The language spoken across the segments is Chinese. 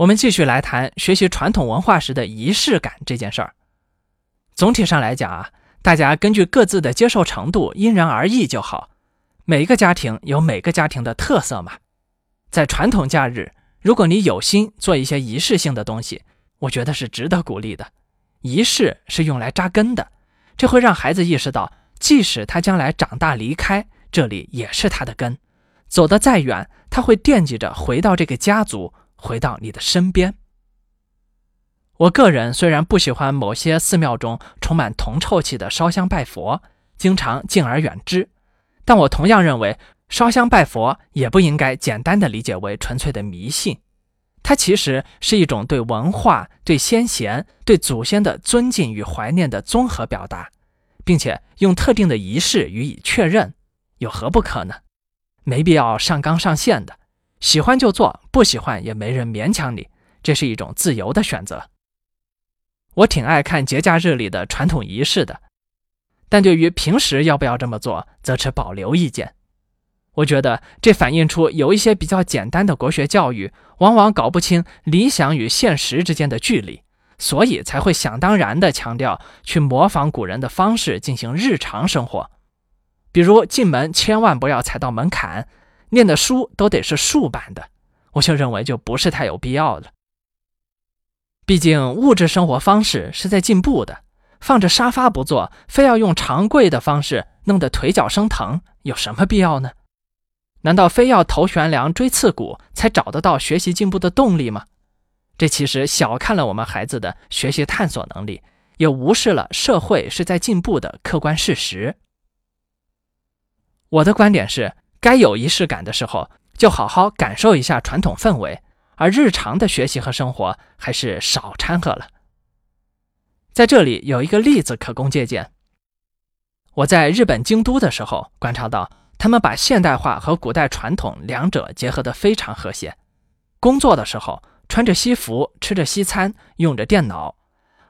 我们继续来谈学习传统文化时的仪式感这件事儿。总体上来讲啊，大家根据各自的接受程度因人而异就好。每个家庭有每个家庭的特色嘛。在传统假日，如果你有心做一些仪式性的东西，我觉得是值得鼓励的。仪式是用来扎根的，这会让孩子意识到，即使他将来长大离开这里，也是他的根。走得再远，他会惦记着回到这个家族。回到你的身边。我个人虽然不喜欢某些寺庙中充满铜臭气的烧香拜佛，经常敬而远之，但我同样认为烧香拜佛也不应该简单的理解为纯粹的迷信，它其实是一种对文化、对先贤、对祖先的尊敬与怀念的综合表达，并且用特定的仪式予以确认，有何不可呢？没必要上纲上线的。喜欢就做，不喜欢也没人勉强你，这是一种自由的选择。我挺爱看节假日里的传统仪式的，但对于平时要不要这么做，则持保留意见。我觉得这反映出有一些比较简单的国学教育，往往搞不清理想与现实之间的距离，所以才会想当然地强调去模仿古人的方式进行日常生活，比如进门千万不要踩到门槛。念的书都得是竖版的，我就认为就不是太有必要了。毕竟物质生活方式是在进步的，放着沙发不坐，非要用长跪的方式，弄得腿脚生疼，有什么必要呢？难道非要头悬梁锥刺股才找得到学习进步的动力吗？这其实小看了我们孩子的学习探索能力，也无视了社会是在进步的客观事实。我的观点是。该有仪式感的时候，就好好感受一下传统氛围，而日常的学习和生活还是少掺和了。在这里有一个例子可供借鉴。我在日本京都的时候，观察到他们把现代化和古代传统两者结合得非常和谐。工作的时候穿着西服，吃着西餐，用着电脑；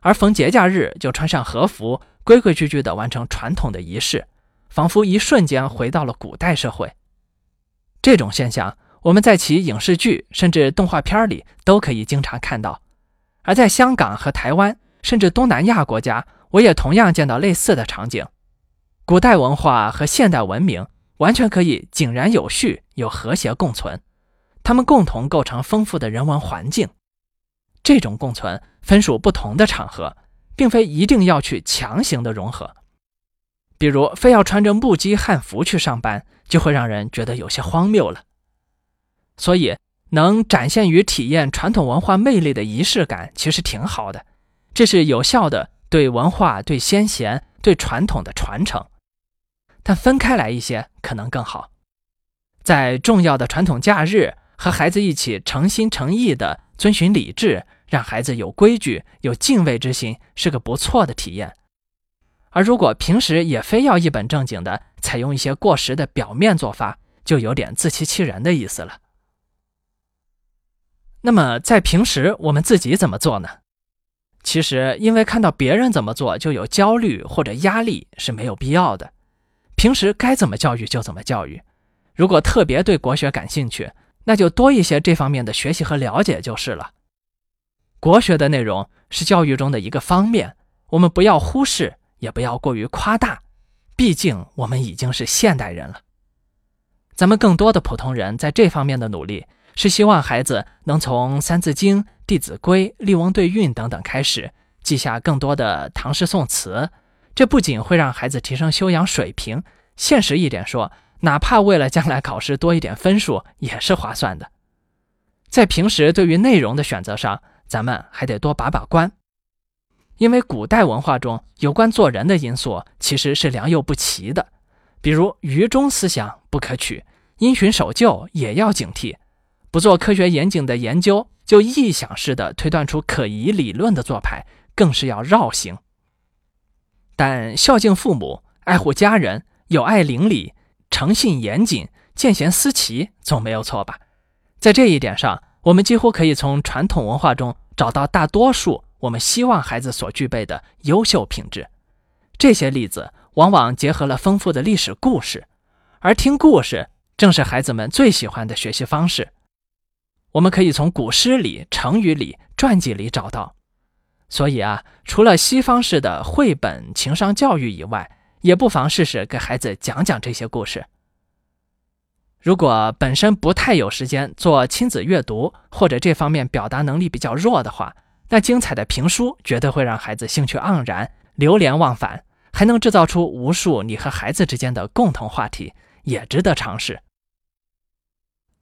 而逢节假日就穿上和服，规规矩矩地完成传统的仪式，仿佛一瞬间回到了古代社会。这种现象，我们在其影视剧甚至动画片里都可以经常看到，而在香港和台湾，甚至东南亚国家，我也同样见到类似的场景。古代文化和现代文明完全可以井然有序、有和谐共存，它们共同构成丰富的人文环境。这种共存分属不同的场合，并非一定要去强行的融合。比如，非要穿着木屐汉服去上班。就会让人觉得有些荒谬了。所以，能展现与体验传统文化魅力的仪式感，其实挺好的。这是有效的对文化、对先贤、对传统的传承。但分开来一些可能更好。在重要的传统假日，和孩子一起诚心诚意地遵循礼制，让孩子有规矩、有敬畏之心，是个不错的体验。而如果平时也非要一本正经的采用一些过时的表面做法，就有点自欺欺人的意思了。那么在平时我们自己怎么做呢？其实因为看到别人怎么做就有焦虑或者压力是没有必要的。平时该怎么教育就怎么教育。如果特别对国学感兴趣，那就多一些这方面的学习和了解就是了。国学的内容是教育中的一个方面，我们不要忽视。也不要过于夸大，毕竟我们已经是现代人了。咱们更多的普通人在这方面的努力，是希望孩子能从《三字经》《弟子规》《笠翁对韵》等等开始，记下更多的唐诗宋词。这不仅会让孩子提升修养水平，现实一点说，哪怕为了将来考试多一点分数，也是划算的。在平时对于内容的选择上，咱们还得多把把关。因为古代文化中有关做人的因素其实是良莠不齐的，比如愚忠思想不可取，因循守旧也要警惕，不做科学严谨的研究就臆想式的推断出可疑理论的做派更是要绕行。但孝敬父母、爱护家人、友爱邻里、诚信严谨、见贤思齐，总没有错吧？在这一点上，我们几乎可以从传统文化中找到大多数。我们希望孩子所具备的优秀品质，这些例子往往结合了丰富的历史故事，而听故事正是孩子们最喜欢的学习方式。我们可以从古诗里、成语里、传记里找到。所以啊，除了西方式的绘本情商教育以外，也不妨试试给孩子讲讲这些故事。如果本身不太有时间做亲子阅读，或者这方面表达能力比较弱的话，那精彩的评书绝对会让孩子兴趣盎然、流连忘返，还能制造出无数你和孩子之间的共同话题，也值得尝试。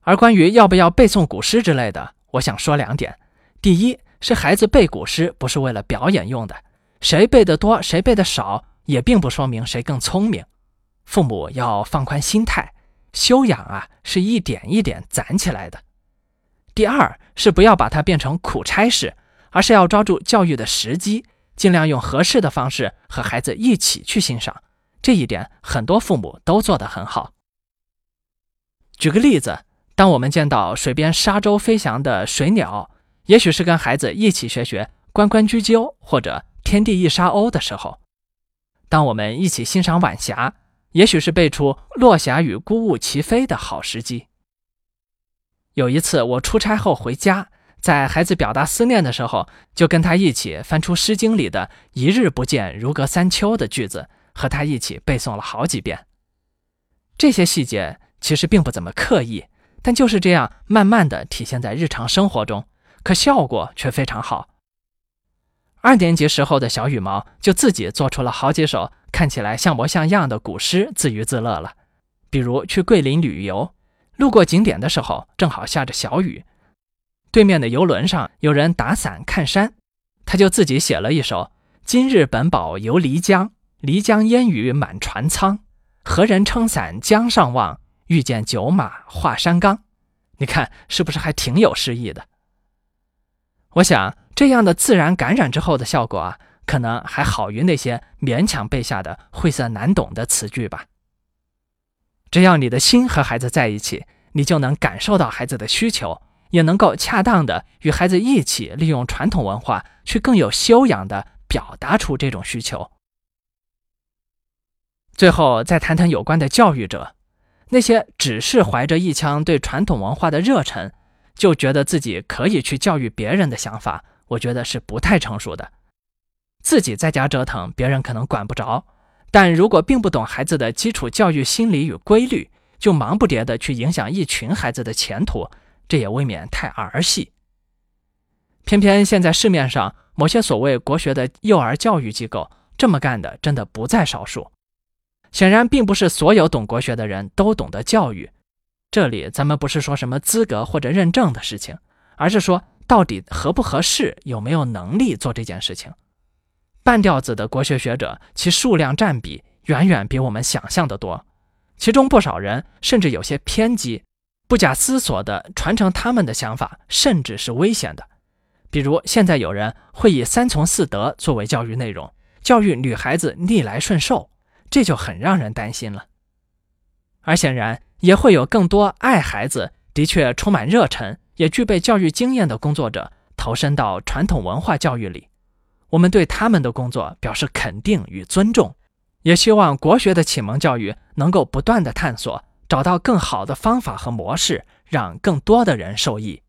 而关于要不要背诵古诗之类的，我想说两点：第一，是孩子背古诗不是为了表演用的，谁背得多，谁背得少，也并不说明谁更聪明。父母要放宽心态。修养啊，是一点一点攒起来的。第二是不要把它变成苦差事，而是要抓住教育的时机，尽量用合适的方式和孩子一起去欣赏。这一点很多父母都做得很好。举个例子，当我们见到水边沙洲飞翔的水鸟，也许是跟孩子一起学学“关关雎鸠”或者“天地一沙鸥”的时候；当我们一起欣赏晚霞。也许是背出“落霞与孤鹜齐飞”的好时机。有一次我出差后回家，在孩子表达思念的时候，就跟他一起翻出《诗经》里的“一日不见，如隔三秋”的句子，和他一起背诵了好几遍。这些细节其实并不怎么刻意，但就是这样慢慢的体现在日常生活中，可效果却非常好。二年级时候的小羽毛就自己做出了好几首看起来像模像样的古诗，自娱自乐了。比如去桂林旅游，路过景点的时候正好下着小雨，对面的游轮上有人打伞看山，他就自己写了一首：“今日本宝游漓江，漓江烟雨满船舱。何人撑伞江上望？遇见九马画山冈。”你看是不是还挺有诗意的？我想。这样的自然感染之后的效果啊，可能还好于那些勉强背下的晦涩难懂的词句吧。只要你的心和孩子在一起，你就能感受到孩子的需求，也能够恰当的与孩子一起利用传统文化，去更有修养的表达出这种需求。最后再谈谈有关的教育者，那些只是怀着一腔对传统文化的热忱，就觉得自己可以去教育别人的想法。我觉得是不太成熟的，自己在家折腾，别人可能管不着；但如果并不懂孩子的基础教育心理与规律，就忙不迭地去影响一群孩子的前途，这也未免太儿戏。偏偏现在市面上某些所谓国学的幼儿教育机构这么干的，真的不在少数。显然，并不是所有懂国学的人都懂得教育。这里咱们不是说什么资格或者认证的事情，而是说。到底合不合适，有没有能力做这件事情？半吊子的国学学者，其数量占比远远比我们想象的多。其中不少人甚至有些偏激，不假思索地传承他们的想法，甚至是危险的。比如，现在有人会以三从四德作为教育内容，教育女孩子逆来顺受，这就很让人担心了。而显然，也会有更多爱孩子，的确充满热忱。也具备教育经验的工作者投身到传统文化教育里，我们对他们的工作表示肯定与尊重，也希望国学的启蒙教育能够不断的探索，找到更好的方法和模式，让更多的人受益。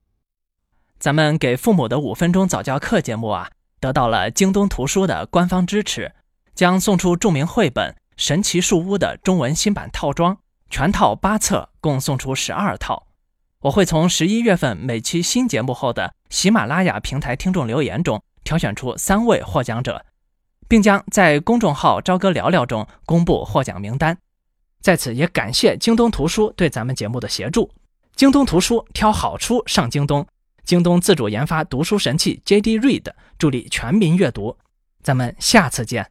咱们给父母的五分钟早教课节目啊，得到了京东图书的官方支持，将送出著名绘本《神奇树屋》的中文新版套装，全套八册，共送出十二套。我会从十一月份每期新节目后的喜马拉雅平台听众留言中挑选出三位获奖者，并将在公众号“朝歌聊聊”中公布获奖名单。在此也感谢京东图书对咱们节目的协助。京东图书挑好书上京东，京东自主研发读书神器 JD Read，助力全民阅读。咱们下次见。